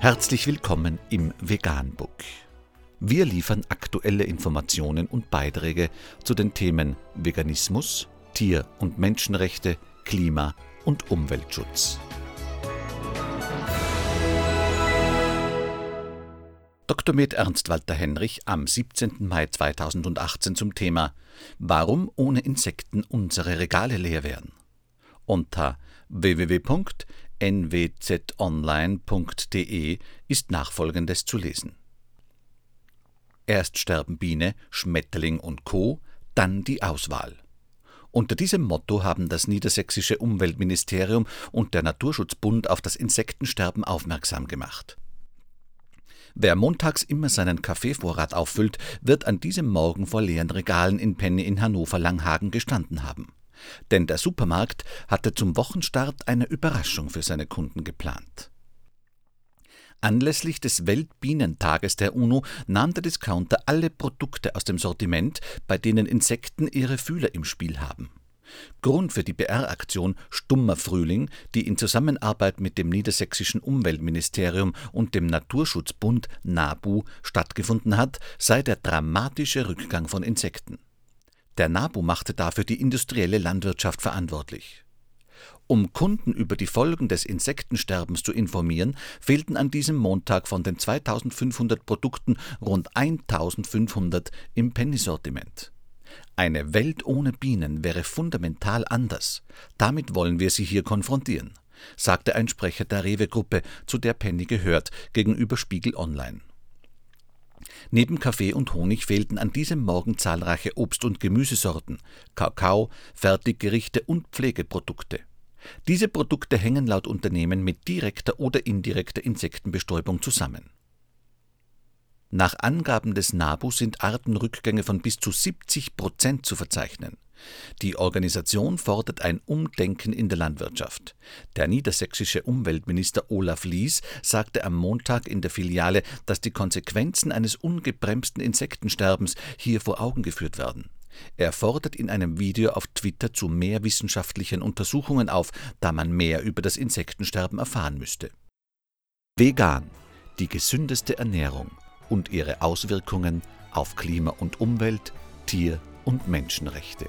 Herzlich willkommen im Veganbook. Wir liefern aktuelle Informationen und Beiträge zu den Themen Veganismus, Tier- und Menschenrechte, Klima- und Umweltschutz. Dr. Med Ernst Walter Henrich am 17. Mai 2018 zum Thema Warum ohne Insekten unsere Regale leer werden. Unter www.nwzonline.de ist nachfolgendes zu lesen. Erst sterben Biene, Schmetterling und Co., dann die Auswahl. Unter diesem Motto haben das niedersächsische Umweltministerium und der Naturschutzbund auf das Insektensterben aufmerksam gemacht. Wer montags immer seinen Kaffeevorrat auffüllt, wird an diesem Morgen vor leeren Regalen in Penny in Hannover-Langhagen gestanden haben. Denn der Supermarkt hatte zum Wochenstart eine Überraschung für seine Kunden geplant. Anlässlich des Weltbienentages der UNO nahm der Discounter alle Produkte aus dem Sortiment, bei denen Insekten ihre Fühler im Spiel haben. Grund für die PR-Aktion Stummer Frühling, die in Zusammenarbeit mit dem niedersächsischen Umweltministerium und dem Naturschutzbund NABU stattgefunden hat, sei der dramatische Rückgang von Insekten. Der NABU machte dafür die industrielle Landwirtschaft verantwortlich. Um Kunden über die Folgen des Insektensterbens zu informieren, fehlten an diesem Montag von den 2500 Produkten rund 1500 im Penny-Sortiment. Eine Welt ohne Bienen wäre fundamental anders. Damit wollen wir sie hier konfrontieren, sagte ein Sprecher der Rewe-Gruppe, zu der Penny gehört, gegenüber Spiegel Online. Neben Kaffee und Honig fehlten an diesem Morgen zahlreiche Obst- und Gemüsesorten, Kakao, Fertiggerichte und Pflegeprodukte. Diese Produkte hängen laut Unternehmen mit direkter oder indirekter Insektenbestäubung zusammen. Nach Angaben des NABU sind Artenrückgänge von bis zu 70 Prozent zu verzeichnen. Die Organisation fordert ein Umdenken in der Landwirtschaft. Der niedersächsische Umweltminister Olaf Lies sagte am Montag in der Filiale, dass die Konsequenzen eines ungebremsten Insektensterbens hier vor Augen geführt werden. Er fordert in einem Video auf Twitter zu mehr wissenschaftlichen Untersuchungen auf, da man mehr über das Insektensterben erfahren müsste. Vegan, die gesündeste Ernährung und ihre Auswirkungen auf Klima und Umwelt, Tier- und Menschenrechte.